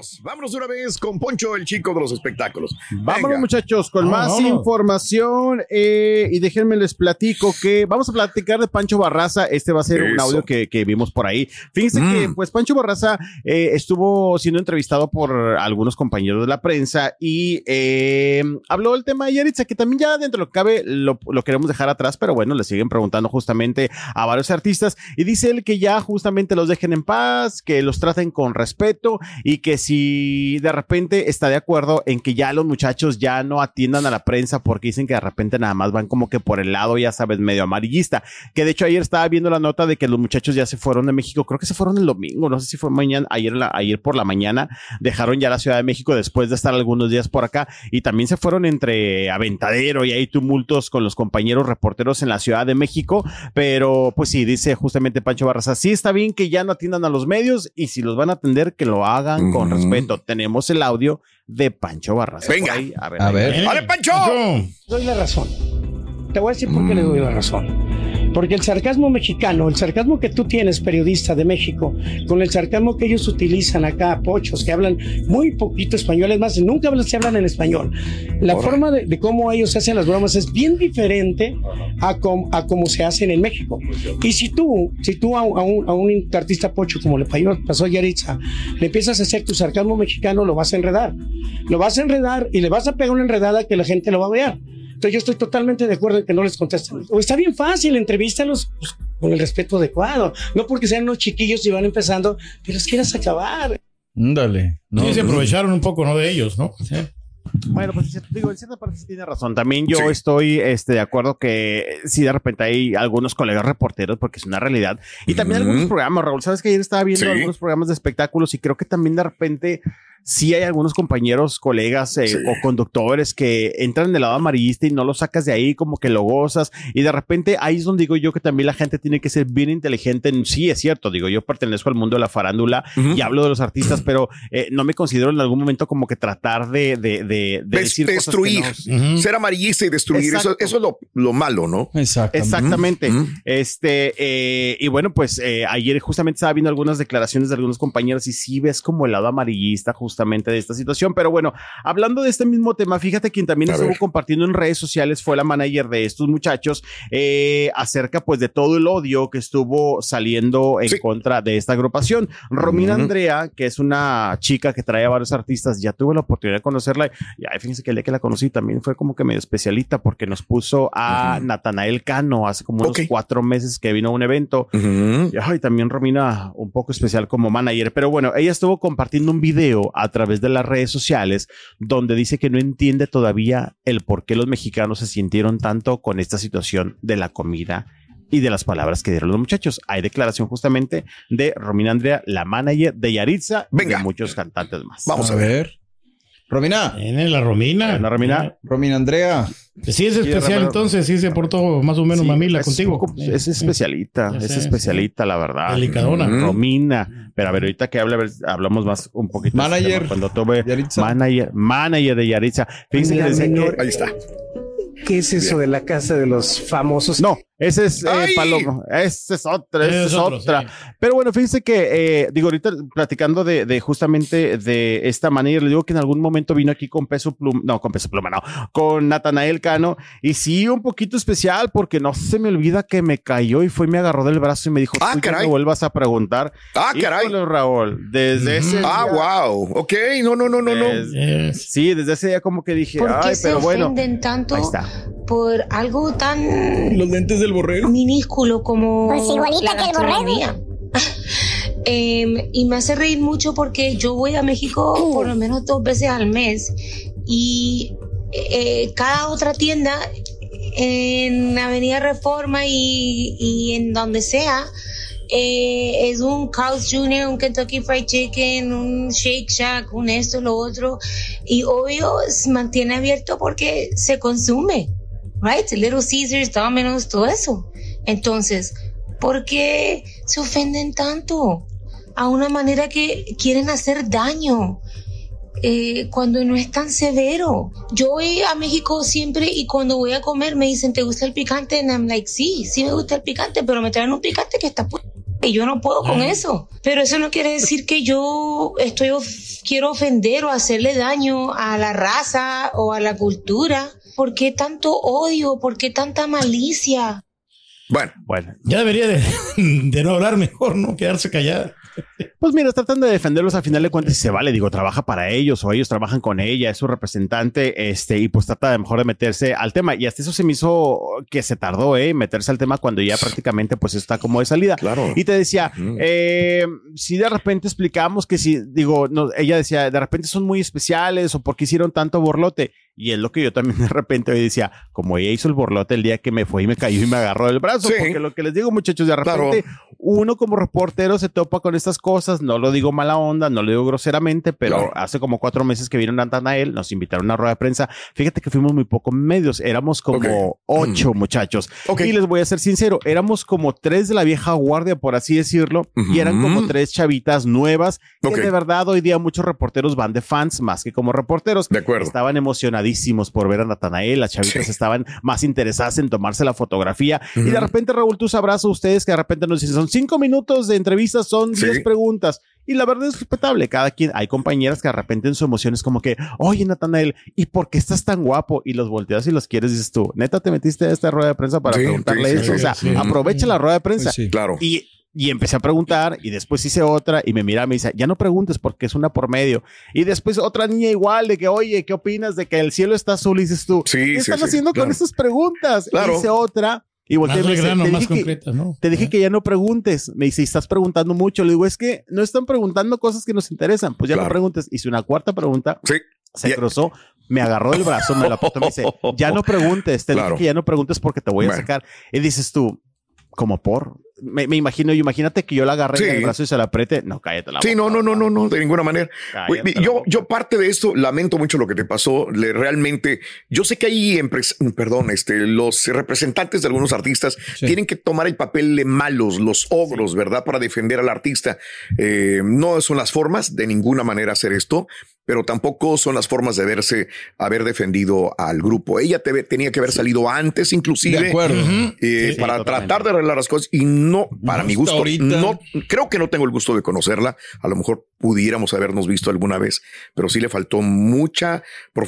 Vámonos, vámonos una vez con Poncho, el chico de los espectáculos. Vámonos Venga. muchachos con más Vámonos. información eh, y déjenme les platico que vamos a platicar de Pancho Barraza. Este va a ser un audio que, que vimos por ahí. Fíjense Mm. que pues Pancho Barraza eh, estuvo siendo entrevistado por algunos compañeros de la prensa y eh, habló del tema de Yaritza, que también ya dentro de lo que cabe lo, lo queremos dejar atrás, pero bueno, le siguen preguntando justamente a varios artistas y dice él que ya justamente los dejen en paz, que los traten con respeto y que si de repente está de acuerdo en que ya los muchachos ya no atiendan a la prensa porque dicen que de repente nada más van como que por el lado, ya sabes, medio amarillista. Que de hecho ayer estaba viendo la nota de que los muchachos ya se fueron de México, creo que se fueron el domingo, no sé si fue mañana, ayer, ayer por la mañana, dejaron ya la Ciudad de México después de estar algunos días por acá. Y también se fueron entre Aventadero y hay tumultos con los compañeros reporteros en la Ciudad de México, pero pues sí, dice justamente Pancho Barraza, sí está bien que ya no atiendan a los medios y si los van a atender que lo hagan con. Respeto. Tenemos el audio de Pancho Barraza. Venga. ahí. a ver, A ver. ¡Vale, Pancho! doy la razón. Te voy a decir por qué le doy la razón. Porque el sarcasmo mexicano, el sarcasmo que tú tienes, periodista de México, con el sarcasmo que ellos utilizan acá, pochos, que hablan muy poquito español, es más, nunca hablan, se hablan en español. La forma de, de cómo ellos hacen las bromas es bien diferente a, com- a cómo se hacen en México. Y si tú, si tú a, un- a un, a un artista pocho, como le pasó- pasó a Yaritza, le empiezas a hacer tu sarcasmo mexicano, lo vas a enredar. Lo vas a enredar y le vas a pegar una enredada que la gente lo va a ver. Entonces yo estoy totalmente de acuerdo en que no les contesten. O está bien fácil, entrevístalos pues, con el respeto adecuado. No porque sean unos chiquillos y van empezando, que los quieras acabar. Dale. No, Sí, se aprovecharon un poco, ¿no? De ellos, ¿no? Bueno, pues sí, digo, en cierta parte sí tiene razón. También yo Sí. estoy este, de acuerdo que si de repente hay algunos colegas reporteros, porque es una realidad. Y también algunos programas, Raúl. Sabes que ayer estaba viendo Sí. algunos programas de espectáculos y creo que también de repente sí hay algunos compañeros, colegas eh, Sí. o conductores que entran del lado amarillista y no lo sacas de ahí, como que lo gozas. Y de repente ahí es donde digo yo que también la gente tiene que ser bien inteligente. En, sí, es cierto. Digo, yo pertenezco al mundo de la farándula Ujú. y hablo de los artistas, pero eh, no me considero en algún momento como que tratar de, de, de, de Des- decir cosas que destruir. no- Ser amarillista y destruir. Eso, Exacto. eso es lo, lo malo, ¿no? Exacto. Exactamente. Ujú. Este, eh, y bueno, pues eh, ayer justamente estaba viendo algunas declaraciones de algunos compañeros y sí ves como el lado amarillista justamente de esta situación. Pero bueno, hablando de este mismo tema, fíjate quien también A estuvo ver. compartiendo en redes sociales fue la manager de estos muchachos eh, acerca pues de todo el odio que estuvo saliendo en Sí. contra de esta agrupación. Romina Ujú. Andrea, que es una chica que trae a varios artistas, ya tuve la oportunidad de conocerla y ay, fíjense que el día que la conocí también fue como que medio especialita porque nos puso a Ujú. Natanael Cano hace como unos cuatro meses que vino a un evento. Ujú. Y ay, también Romina, un poco especial como manager. Pero bueno, ella estuvo compartiendo un video a través de las redes sociales donde dice que no entiende todavía el por qué los mexicanos se sintieron tanto con esta situación de la comida y de las palabras que dieron los muchachos. Hay declaración justamente de Romina Andrea, la manager de Yaritza y Venga. de muchos cantantes más. Vamos a ver. Romina. Tiene la Romina. La Romina. Romina Andrea. Sí, es especial, entonces, sí se portó más o menos Sí, mamila es- contigo. Es especialita, es especialita, la verdad. Delicadona. Romina. Pero a ver, ahorita que a ver, hablamos más un poquito. Manager. Cuando tuve Yaritza. manager, manager de Yaritza. Fíjense que Mira, decía menor. que- Ahí está. ¿Qué es eso de la casa de los famosos? No, Ese es eh. Ese es otra, esa es, otro, otra. sí. Pero bueno, fíjense que, eh, digo, ahorita platicando de, de justamente de esta manera, le digo que en algún momento vino aquí con peso pluma, no, con peso pluma, no, con Natanael Cano. Y sí, un poquito especial porque no se me olvida que me cayó y fue y me agarró del brazo y me dijo, Ah, "Tú ya caray. me vuelvas a preguntar. Ah, caray. Híjole, Raúl, desde ese Ah, día- wow. Ok, no, no, no, no, no. Sí, desde ese día como que dije, ¿Por ay, qué se pero bueno. ofenden tanto Ahí está. por algo tan Los lentes del borrego. minúsculo como Pues igualita la que el borrego. Em, y me hace reír mucho porque yo voy a México por lo menos dos veces al mes y eh, cada otra tienda en Avenida Reforma y, y en donde sea eh, es un Carl's Jr., un Kentucky Fried Chicken, un Shake Shack, un esto, lo otro y obvio se mantiene abierto porque se consume, right? Little Caesars, Domino's, todo eso. Entonces, ¿por qué se ofenden tanto? A una manera que quieren hacer daño. eh, cuando no es tan severo. Yo voy a México siempre y cuando voy a comer me dicen, ¿te gusta el picante? And I'm like, sí, sí me gusta el picante, pero me traen un picante que está pu- y yo no puedo con eso. Pero eso no quiere decir que yo estoy of- quiero ofender o hacerle daño a la raza o a la cultura. ¿Por qué tanto odio? ¿Por qué tanta malicia? Bueno, Bueno, Ya debería de, de no hablar mejor, ¿no? Quedarse callada. Pues mira, tratan de defenderlos a final de cuentas y se vale, digo, trabaja para ellos o ellos trabajan con ella, es su representante, este, y pues trata de mejor de meterse al tema. Y hasta eso se me hizo que se tardó, eh, meterse al tema cuando ya prácticamente pues está como de salida. claro. Y te decía, eh, si de repente explicamos que si, digo, no, ella decía, de repente son muy especiales o porque hicieron tanto borlote. Y es lo que yo también de repente hoy decía, como ella hizo el borlote el día que me fue y me cayó y me agarró del brazo. Sí. Porque lo que les digo, muchachos, de repente uno como reportero se topa con estas cosas. No lo digo mala onda, no lo digo groseramente, pero Claro. hace como cuatro meses que vino Natanael, nos invitaron a una rueda de prensa. Fíjate que fuimos muy pocos medios, éramos como Ok. ocho muchachos. Y les voy a ser sincero, éramos como tres de la vieja guardia, por así decirlo, y eran como tres chavitas nuevas, que de verdad hoy día muchos reporteros van de fans más que como reporteros. De acuerdo. Estaban emocionadísimos por ver a Natanael, las chavitas Sí. estaban más interesadas en tomarse la fotografía. Y Ujú. de repente, Raúl, tú sabrás a ustedes que de repente nos dicen, son cinco minutos de entrevista, son Sí. diez preguntas. Y la verdad es respetable. Cada quien, hay compañeras que de repente en su emoción es como que, oye, Natanael, ¿y por qué estás tan guapo? Y los volteas y los quieres, dices tú, neta, te metiste a esta rueda de prensa para Sí, preguntarle eso. o sea, aprovecha la rueda de prensa. Sí. Claro. Y, y empecé a preguntar y después hice otra y me mira y me dice, ya no preguntes porque es una por medio. Y después otra niña igual de que, oye, ¿qué opinas de que el cielo está azul? Y dices tú, Sí, ¿qué sí, están sí, haciendo claro. con esas preguntas? Claro. Hice otra y volteé Más y me al dice, grano, te más dije, que, concretas, ¿no? te dije que ya no preguntes. Me dice, "Y estás preguntando mucho. Le digo, es que no están preguntando cosas que nos interesan. Pues ya no preguntes. Hice una cuarta pregunta, Sí. se cruzó, me agarró el brazo, me la y me dice, ya no preguntes. Te Claro. dije que ya no preguntes porque te voy a Bueno. sacar. Y dices tú, como por. Me, me imagino, imagínate que yo la agarré Sí. en el brazo y se la apriete. No, cállate la Sí, boca, no, no, no, no, no, de ninguna manera. Cállate Yo, yo parte de esto, lamento mucho lo que te pasó. Le, realmente, yo sé que hay perdón, este, los representantes de algunos artistas Sí. tienen que tomar el papel de malos, los ogros, ¿verdad? Para defender al artista. Eh, no son las formas de ninguna manera hacer esto, pero tampoco son las formas de verse, haber defendido al grupo. Ella te- tenía que haber salido antes, inclusive. De acuerdo. eh, Sí, para tratar de arreglar las cosas y no, para No mi gusto, ahorita. no, creo que no tengo el gusto de conocerla. A lo mejor pudiéramos habernos visto alguna vez, pero sí le faltó mucha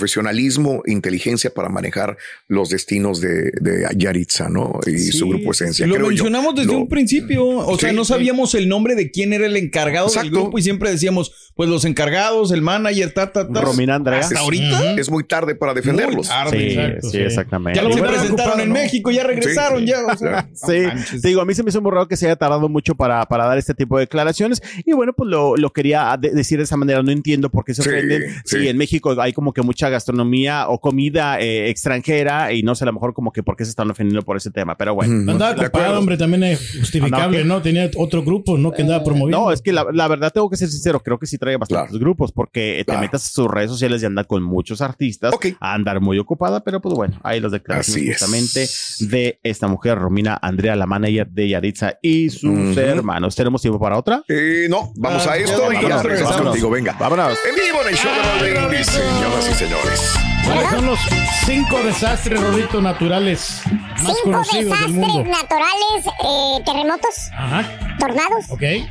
profesionalismo, inteligencia para manejar los destinos de, de Yaritza, ¿no? Y Sí, su grupo Esencia. Lo creo yo. mencionamos desde Lo- un principio. O sea, no sí. sabíamos el nombre de quién era el encargado del grupo y siempre decíamos, pues los encargados, el manager, ta, ta, ta. Romina Andrea. Hasta Es- ahorita. Es muy tarde para defenderlos. Muy tarde. Sí, Exacto, sí, sí. exactamente. Ya los bueno, presentaron en ¿no? México, ya regresaron, ya. o sea, Sí, no te digo, a mí se me hizo muy raro que se haya tardado mucho para, para dar este tipo de declaraciones. Y bueno, pues lo, lo quería de- decir de esa manera. No entiendo por qué se Sí, ofenden. sí. Si en México hay como que mucha gastronomía o comida eh, extranjera y no sé a lo mejor como que por qué se están ofendiendo por ese tema. Pero bueno. Ujú. Andaba De ocupado, acuerdo. hombre, también es justificable, Andaba- ¿no? Tenía otro grupo, ¿no? Que andaba promoviendo. No, es que la, la verdad tengo que ser sincero, creo que sí trae bastantes Claro. grupos porque te Claro. metas a sus redes sociales y anda con muchos artistas a andar muy ocupada, pero pues bueno, ahí las declaraciones Así es. justamente de esta mujer, Romina Andrea, la manager de Yaritza y sus Ujú. hermanos. ¿Tenemos tiempo para otra? Eh, no, vamos Ah, a ya esto y. Vámonos, regresamos. venga. Vámonos. En vivo en el show de Raúl Brindis, señoras y señores. ¿Cuáles son los cinco desastres, Rodito, naturales más Cinco conocidos del mundo? desastres naturales, eh, terremotos, Ajá, tornados, ok. eh,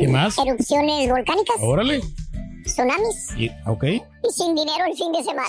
¿Qué más? erupciones volcánicas, Órale. tsunamis Y, ok. y sin dinero el fin de semana.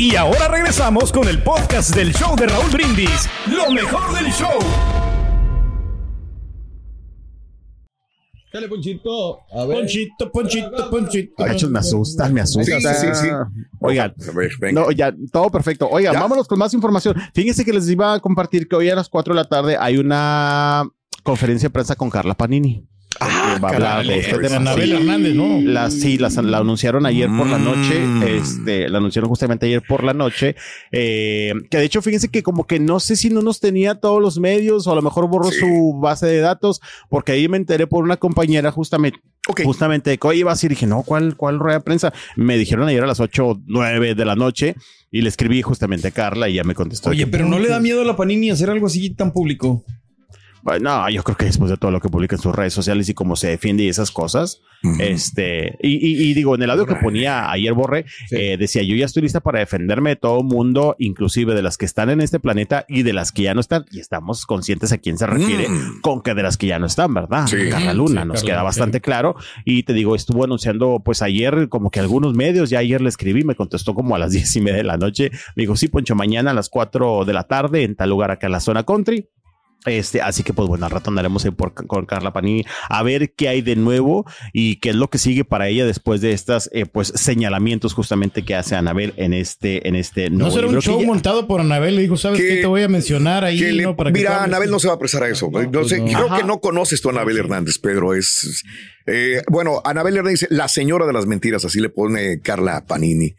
Y ahora regresamos con el podcast del show de Raúl Brindis. Lo mejor del show. Dale, Ponchito. A ver. Ponchito, Ponchito, Ponchito. Muchachos, me asustan, me asustan. Sí, sí, sí. Oigan, no, ya, todo perfecto. Oigan, ¿Ya? vámonos con más información. Fíjense que les iba a compartir que hoy a las 4 de la tarde hay una conferencia de prensa con Carla Panini. Ah, va a hablar caray, de tema. Anabel Sí. Hernández, ¿no? La, sí, la, la anunciaron ayer por la noche, Mm. este, la anunciaron justamente ayer por la noche, eh, que de hecho fíjense que como que no sé si no nos tenía todos los medios o a lo mejor borró Sí. su base de datos, porque ahí me enteré por una compañera justamente, justamente de que iba a decir, dije, no, ¿cuál, cuál rueda de prensa? Me dijeron ayer a las 8, 9 de la noche y le escribí justamente a Carla y ya me contestó. Oye, pero no le da miedo a la Panini hacer algo así tan público. No, yo creo que después de todo lo que publica en sus redes sociales y cómo se defiende y esas cosas, este, y, y- y digo, en el audio que ponía ayer Borre, Sí. eh, decía, yo ya estoy lista para defenderme de todo mundo, inclusive de las que están en este planeta y de las que ya no están, y estamos conscientes a quién se refiere Mm. con que de las que ya no están, ¿verdad? Sí. Carla Luna, Sí, nos Carla, queda sí. bastante claro, y te digo, estuvo anunciando, pues ayer, como que algunos medios, ya ayer le escribí, me contestó como a las diez y media de la noche, me dijo, sí, Poncho, mañana a las cuatro de la tarde en tal lugar acá en la zona country, este, así que pues bueno, al rato andaremos ahí por, con Carla Panini a ver qué hay de nuevo y qué es lo que sigue para ella después de estas eh, pues señalamientos justamente que hace Anabel en este en este No nuevo será un show ya- montado por Anabel. Le dijo, ¿sabes Que- qué? Te voy a mencionar ahí. Que le- ¿no? Para que tú mira, hables". Anabel no se va a prestar a eso. No, No, pues sé, no. creo Ajá. que no conoces tú a Anabel Hernández, Pedro. Es eh, bueno, Anabel Hernández dice la señora de las mentiras, así le pone Carla Panini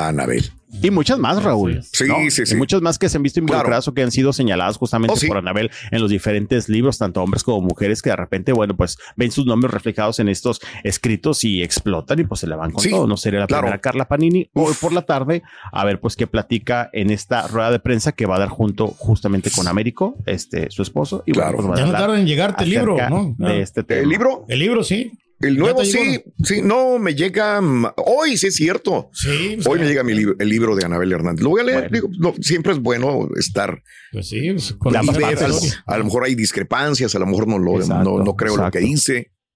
a Anabel. y muchas más Raúl Sí, ¿no? sí, Y sí. muchas más que se han visto involucradas o que han sido señaladas justamente Oh, sí. por Anabel en los diferentes libros tanto hombres como mujeres que de repente bueno pues ven sus nombres reflejados en estos escritos y explotan y pues se le van con Sí, todo no sería la claro. primera Carla Panini hoy por la tarde a ver pues qué platica en esta rueda de prensa que va a dar junto justamente con Américo este su esposo y Claro. bueno, pues va a Ya no hablar tarda en llegarte el libro, ¿no? de este tema ¿El libro? El libro, sí. El ¿Ya nuevo sí, sí, no, me llega mm, hoy, sí es cierto. Sí. pues, Hoy me llega mi libro, el libro de Anabel Hernández. Lo voy a leer, Bueno. digo, no, siempre es bueno estar Pues sí, pues, con Ya la más y ver, partes. a, lo, a lo mejor hay discrepancias, a lo mejor no lo Exacto, no, no creo lo que exacto.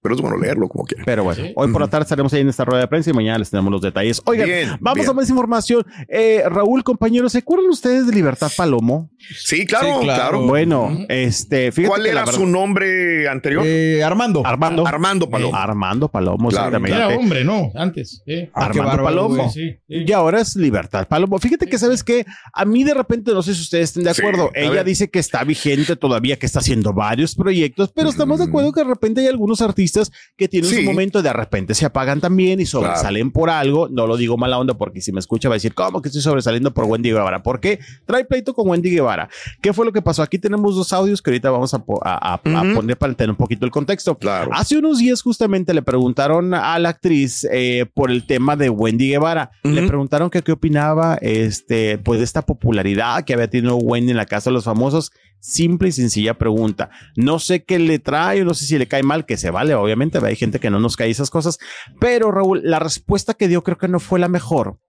Pero es bueno leerlo como quiera. Pero bueno, Sí. hoy por la tarde estaremos ahí en esta rueda de prensa y mañana les tenemos los detalles. Oigan, Bien, vamos bien. a más información. Eh, Raúl, compañeros, ¿se acuerdan ustedes de Libertad Palomo? Sí, claro, Sí, claro. claro. Bueno, este, fíjate ¿Cuál que la era verdad- su nombre anterior? Eh, Armando. Armando. Armando Paloma. Armando Palomo, Claro, exactamente. Era hombre, ¿no? Antes. sí. Ah, Armando bárbaro, Palomo. güey. Sí, sí. Y ahora es Libertad Palomo. Fíjate que, ¿sabes qué? A mí de repente, no sé si ustedes estén de acuerdo. Ella dice que está vigente todavía, que está haciendo varios proyectos, pero estamos de acuerdo que de repente hay algunos artistas que tienen Sí. su momento, de repente se apagan también y sobresalen por algo. No lo digo mala onda porque si me escucha va a decir, ¿cómo que estoy sobresaliendo por Wendy Guevara? ¿Por qué? Trae pleito con Wendy Guevara. ¿Qué fue lo que pasó? Aquí tenemos dos audios que ahorita vamos a, poner para tener un poquito el contexto. Claro. Hace unos días justamente le preguntaron a la actriz eh, por el tema de Wendy Guevara. Le preguntaron que qué opinaba este, pues, de esta popularidad que había tenido Wendy en la Casa de los Famosos. Simple y sencilla pregunta. No sé qué le trae, no sé si le cae mal, que se vale, obviamente. Hay gente que no nos cae esas cosas. Pero Raúl, la respuesta que dio creo que no fue la mejor.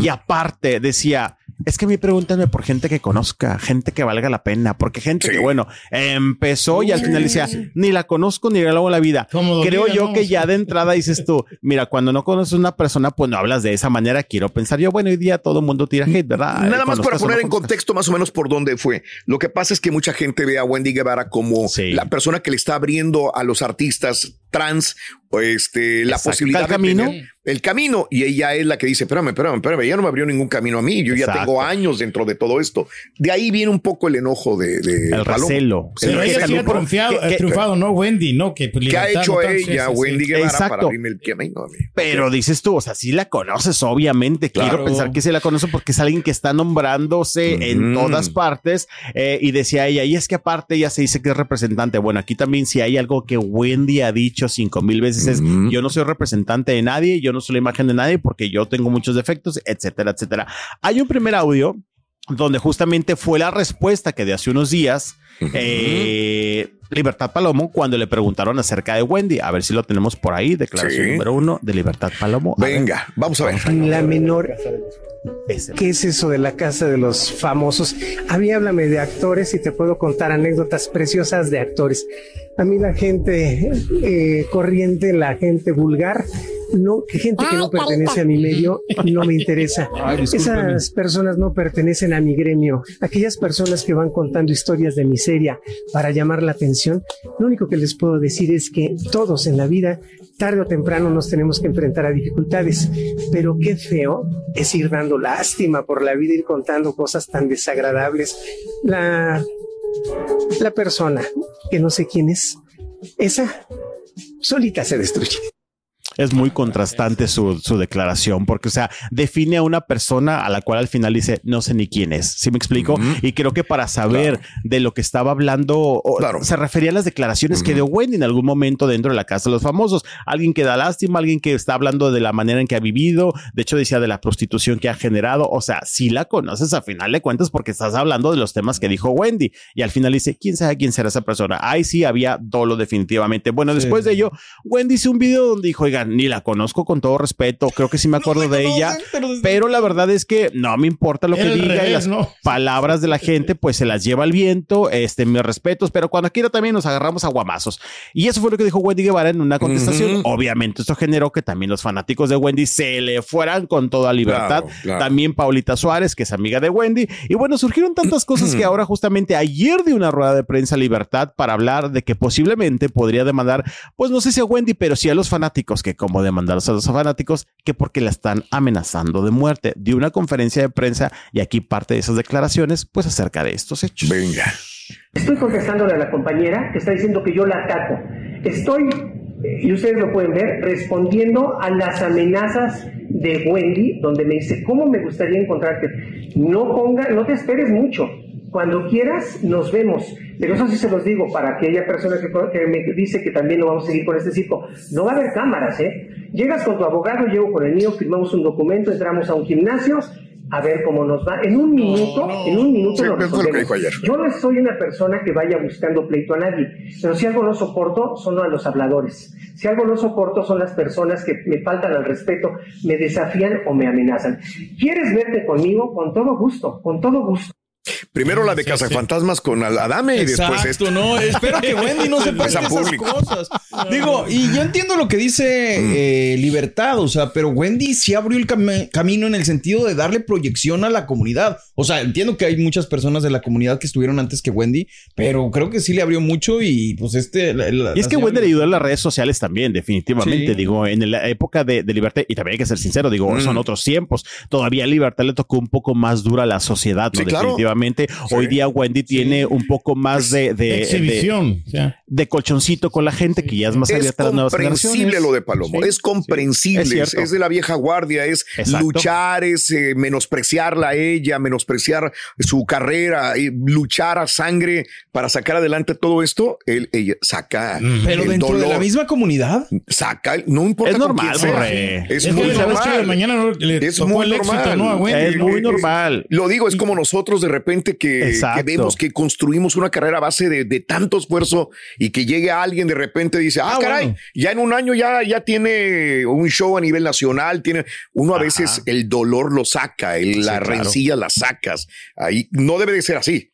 Y aparte decía, Es que a mí pregúntame por gente que conozca, gente que valga la pena, porque gente que, bueno, empezó y al final decía, ni la conozco ni la hago la vida. Como Creo yo ¿no? que ya de entrada dices tú, mira, cuando no conoces a una persona, pues no hablas de esa manera. Quiero pensar yo, bueno, hoy día todo el mundo tira hate, ¿verdad? Nada más para no poner en contexto más o menos por dónde fue. Lo que pasa es que mucha gente ve a Wendy Guevara como la persona que le está abriendo a los artistas trans o este, la Exacto. posibilidad ¿El de camino? tener el camino. Y ella es la que dice, espérame, espérame, espérame, ya no me abrió ningún camino a mí. Yo ya tengo años dentro de todo esto. De ahí viene un poco el enojo de, de El Paloma. recelo. El Pero ella sí ha triunfado, ¿Qué- ha qué- triunfado, ¿no? Wendy, ¿no? Que, pues, ¿Qué ha hecho ella, sí, sí. Wendy Guevara, para Exacto. abrirme el camino a mí? Pero dices tú, o sea, sí la conoces, obviamente. Claro. Quiero pensar que sí la conoce porque es alguien que está nombrándose en todas partes. eh, y decía ella, y es que aparte ella se dice que es representante. Bueno, aquí también si hay algo que Wendy ha dicho cinco mil veces es, yo no soy representante de nadie, yo no soy la imagen de nadie porque yo tengo muchos defectos, etcétera, etcétera. Hay un primer audio donde justamente fue la respuesta que de hace unos días eh, Libertad Palomo cuando le preguntaron acerca de Wendy. A ver si lo tenemos por ahí. Declaración Sí. número uno de Libertad Palomo. A ver. Venga, vamos a ver. La menor. ¿Qué es eso de la casa de los famosos? A mí háblame de actores y te puedo contar anécdotas preciosas de actores. A mí la gente eh, corriente, la gente vulgar, no, gente que no pertenece a mi medio, no me interesa. Ay. Esas personas no pertenecen a mi gremio. Aquellas personas que van contando historias de miseria para llamar la atención, lo único que les puedo decir es que todos en la vida, tarde o temprano, nos tenemos que enfrentar a dificultades. Pero qué feo es ir dando lástima por la vida, ir contando cosas tan desagradables. La, la persona que no sé quién es, esa solita se destruye. Es muy contrastante su, su declaración, porque, o sea, define a una persona a la cual al final dice, no sé ni quién es. ¿Sí me explico? Y creo que para saber de lo que estaba hablando, o- se refería a las declaraciones que dio Wendy en algún momento dentro de la casa de los famosos. Alguien que da lástima, alguien que está hablando de la manera en que ha vivido. De hecho, decía de la prostitución que ha generado. O sea, si la conoces a final de cuentas porque estás hablando de los temas que dijo Wendy. Y al final dice, ¿quién sabe quién será esa persona? Ahí sí había dolo definitivamente. Bueno, después de ello, Wendy hizo un video donde dijo, oigan, ni la conozco con todo respeto, creo que sí me acuerdo de ella, pero la verdad es que no me importa lo que diga y revés, las ¿no? palabras de la gente pues se las lleva el viento, este, mis respetos, pero cuando quiera también nos agarramos a guamazos. Y eso fue lo que dijo Wendy Guevara en una contestación. Obviamente esto generó que también los fanáticos de Wendy se le fueran con toda libertad. Claro, claro. También Paulita Suárez, que es amiga de Wendy. Y bueno, surgieron tantas cosas que ahora justamente ayer de una rueda de prensa Libertad para hablar de que posiblemente podría demandar, pues no sé si a Wendy, pero sí a los fanáticos, que como demandarlos a los fanáticos, que porque la están amenazando de muerte. Dio una conferencia de prensa y aquí parte de esas declaraciones, pues acerca de estos hechos. Venga. Estoy contestándole a la compañera que está diciendo que yo la ataco. Estoy, y ustedes lo pueden ver, respondiendo a las amenazas de Wendy, donde me dice, ¿cómo me gustaría encontrarte? No ponga, no te esperes mucho. Cuando quieras, nos vemos. Pero eso sí se los digo para aquella persona que, que me dice que también lo vamos a seguir con este circo. No va a haber cámaras, ¿eh? Llegas con tu abogado, llego con el mío, firmamos un documento, entramos a un gimnasio, a ver cómo nos va. En un minuto, en un minuto Sí, lo resolvemos. dijo ayer. Yo no soy una persona que vaya buscando pleito a nadie, pero si algo no soporto son a los habladores. Si algo no soporto son las personas que me faltan al respeto, me desafían o me amenazan. ¿Quieres verte conmigo? Con todo gusto, con todo gusto. Primero la de Cazafantasmas con Al- Adame y después Exacto, esto. no, espero que Wendy no se pase Esa esas público. cosas. Digo, y yo entiendo lo que dice eh, Libertad, o sea, pero Wendy sí abrió el cam- camino en el sentido de darle proyección a la comunidad. O sea, entiendo que hay muchas personas de la comunidad que estuvieron antes que Wendy, pero creo que sí le abrió mucho y pues este... la- la- Y es que Wendy le ayudó en las redes sociales también, definitivamente. Sí. Digo, en la época de, de Libertad, y también hay que ser sincero, digo, Mm. son otros tiempos. Todavía a Libertad le tocó un poco más dura la sociedad, ¿no? Sí, claro. Definitivamente. Hoy día Wendy tiene un poco más de, Exhibición. de colchoncito con la gente, que ya es más Es abierta a las nuevas comprensible generaciones. lo de Palomo, Sí, es comprensible, sí, es es, es de la vieja guardia, es Exacto. luchar, es eh, menospreciarla a ella, menospreciar su carrera, y luchar a sangre para sacar adelante todo esto. Él, ella saca Pero el dentro de la misma comunidad. saca, no importa Es con normal, quién sea, Borre. es, Es muy que sabes que normal. mañana no- le es tocó muy el éxito, normal. ¿no? A Wendy. Es muy normal. Lo digo, es como nosotros de repente gente que, vemos que construimos una carrera a base de, de tanto esfuerzo y que llegue alguien de repente y dice, ah, Ah, caray, bueno. ya en un año ya, ya tiene un show a nivel nacional, tiene, uno a veces el dolor lo saca, el- la claro. rencilla la sacas. Ahí no debe de ser así.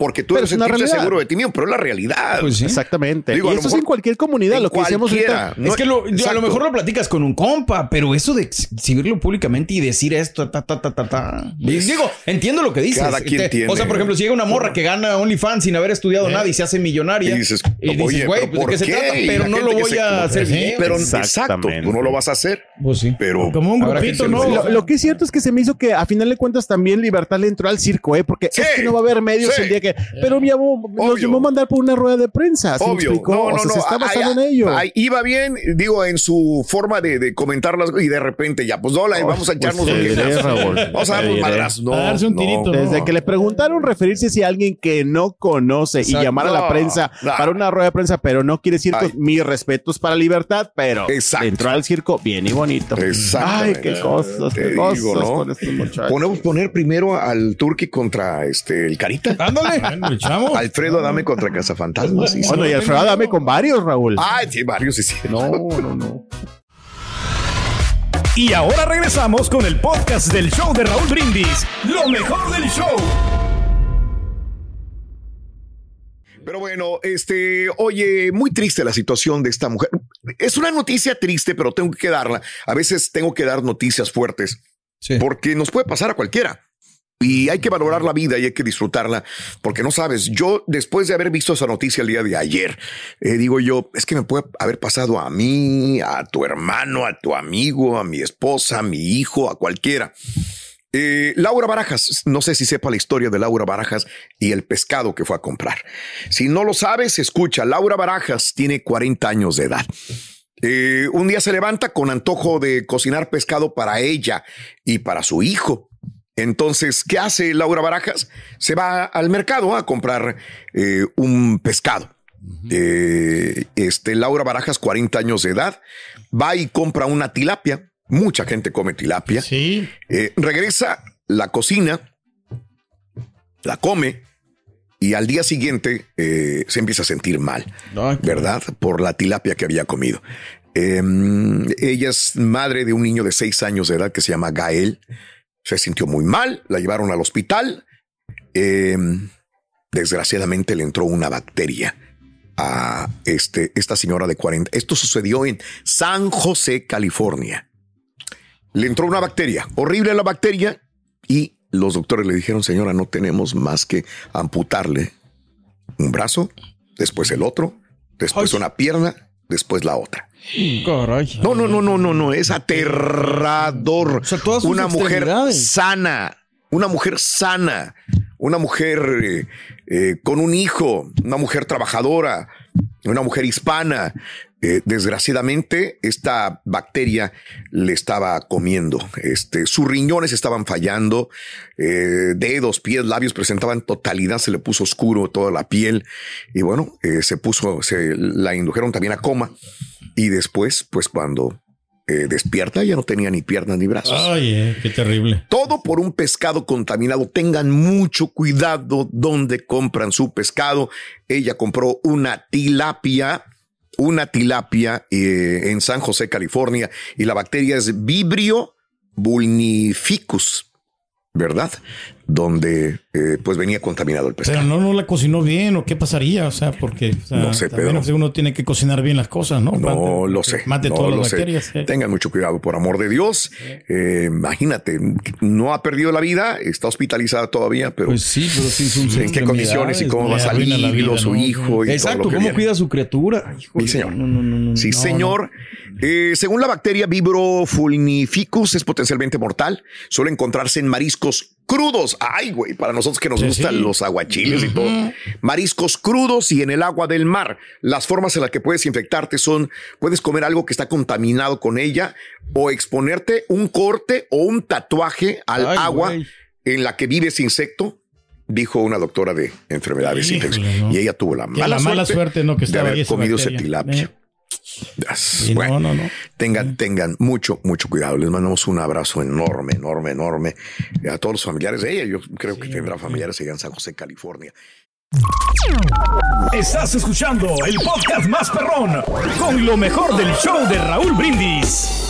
Porque tú Pero debes es una sentirte realidad. seguro de ti mismo, pero es la realidad. Pues sí. Exactamente. Digo, a y eso es en cualquier comunidad, en lo que decíamos cualquiera. ahorita. No, es que lo, yo a lo mejor lo platicas con un compa, pero eso de exhibirlo públicamente y decir esto, ta, ta, ta, ta, ta. Digo, entiendo lo que dices. Cada quien Te- tiene- O sea, por ejemplo, si llega una morra que gana OnlyFans sin haber estudiado nada y se hace millonaria. Y dices, y dices, oye, güey, pero pues, ¿de ¿por qué se trata? Pero no lo voy se- a hacer. Pero exacto, tú no lo vas a hacer. Pues sí. Pero Como un grupito, ¿no? Lo, lo que es cierto es que se me hizo que a final de cuentas también Libertad le entró al circo, ¿eh? Porque es que no va a haber medios el día que. Pero me llamó, nos llamó a mandar por una rueda de prensa. ¿sí me Obvio, explicó? no, O no, sea, no. se está basando en ello. ahí iba bien, digo, en su forma de, de comentar las y de repente ya, pues hola, vamos a echarnos pues un. Raúl, Vamos a darnos madrazos. No, A darse un no. tirito, Desde que le preguntaron referirse si a alguien que no conoce Exacto. y llamar a la prensa no. para una rueda de prensa, pero no quiere circo, Ay. mis respetos para Libertad, pero Exacto. entró al circo bien y bonito. Ay, Exactamente. qué cosas, Te qué digo, cosas ¿no? con estos muchachos. Ponemos poner primero al Turqui contra este el Carita. Ándale. Bueno. Alfredo Adame contra Cazafantasmas. Sí, sí. Bueno, y Alfredo dame con varios, Raúl. Ay, sí, varios, sí, sí. No, no, no. Y ahora regresamos con el podcast del show de Raúl Brindis. Lo mejor del show. Pero bueno, este, oye, muy triste la situación de esta mujer. Es una noticia triste, pero tengo que darla. A veces tengo que dar noticias fuertes Sí. porque nos puede pasar a cualquiera. Y hay que valorar la vida y hay que disfrutarla, porque no sabes, yo después de haber visto esa noticia el día de ayer, eh, digo yo, es que me puede haber pasado a mí, a tu hermano, a tu amigo, a mi esposa, a mi hijo, a cualquiera. Eh, Laura Barajas, no sé si sepa la historia de Laura Barajas y el pescado que fue a comprar. Si no lo sabes, escucha, Laura Barajas tiene 40 años de edad. Eh, un día se levanta con antojo de cocinar pescado para ella y para su hijo. Entonces, ¿qué hace Laura Barajas? Se va al mercado a comprar eh, un pescado. Eh, este Laura Barajas, 40 años de edad, va y compra una tilapia. Mucha gente come tilapia. Sí. Eh, regresa, la cocina, la come y al día siguiente eh, se empieza a sentir mal, Ay, ¿verdad? Por la tilapia que había comido. Eh, ella es madre de un niño de seis años de edad que se llama Gael. Se sintió muy mal, la llevaron al hospital. Eh, desgraciadamente le entró una bacteria a este, esta señora de 40. Esto sucedió en San José, California. Le entró una bacteria, horrible la bacteria, y los doctores le dijeron, señora, no tenemos más que amputarle un brazo, después el otro, después una pierna, después la otra. Caray. No, no, no, no, no, no, es aterrador. O sea, todas sus una mujer sana, una mujer sana, una mujer eh, eh, con un hijo, una mujer trabajadora, una mujer hispana. Eh, desgraciadamente, esta bacteria le estaba comiendo. Este, sus riñones estaban fallando, dedos, pies, labios presentaban totalidad, se le puso oscuro toda la piel y bueno, se puso, se la indujeron también a coma y después, pues cuando eh, despierta ya no tenía ni piernas ni brazos. Ay, eh, qué terrible. Todo por un pescado contaminado. Tengan mucho cuidado donde compran su pescado. Ella compró una tilapia, una tilapia eh, en San José, California, y la bacteria es Vibrio vulnificus, ¿verdad? Donde eh, pues venía contaminado el pescado. Pero no, no la cocinó bien o qué pasaría, o sea, porque o sea, No sé, también Pedro. uno tiene que cocinar bien las cosas, ¿no? No lo sé. Mate no todas lo las sé. bacterias. eh. Tengan mucho cuidado, por amor de Dios. Eh, imagínate, no ha perdido la vida, está hospitalizada todavía, pero Pues sí, pero sí, sus en qué condiciones y cómo va a salir, y lo vida, su ¿no? hijo y todo Exacto, lo que ¿cómo viene. cuida a su criatura? Híjole, Sí, señor. No, no, no, no, Sí, no, señor. Eh, según la bacteria Vibrofulnificus es potencialmente mortal. Suele encontrarse en mariscos crudos. Ay, güey, para nosotros que nos Sí, gustan sí. los aguachiles y todo. Mariscos crudos y en el agua del mar. Las formas en las que puedes infectarte son, puedes comer algo que está contaminado con ella o exponerte un corte o un tatuaje al Ay, agua güey. en la que vive ese insecto. Dijo una doctora de enfermedades Híjole, infecciosas. ¿no? Y ella tuvo la mala, la mala suerte, ¿no? Que de haber comido ese tilapia. Eh. Bueno, no, no, no. Tengan, tengan mucho, mucho cuidado. Les mandamos un abrazo enorme, enorme, enorme a todos los familiares de ella. Yo creo que tendrá familiares allá en San José, California. Estás escuchando el podcast más perrón con lo mejor del show de Raúl Brindis.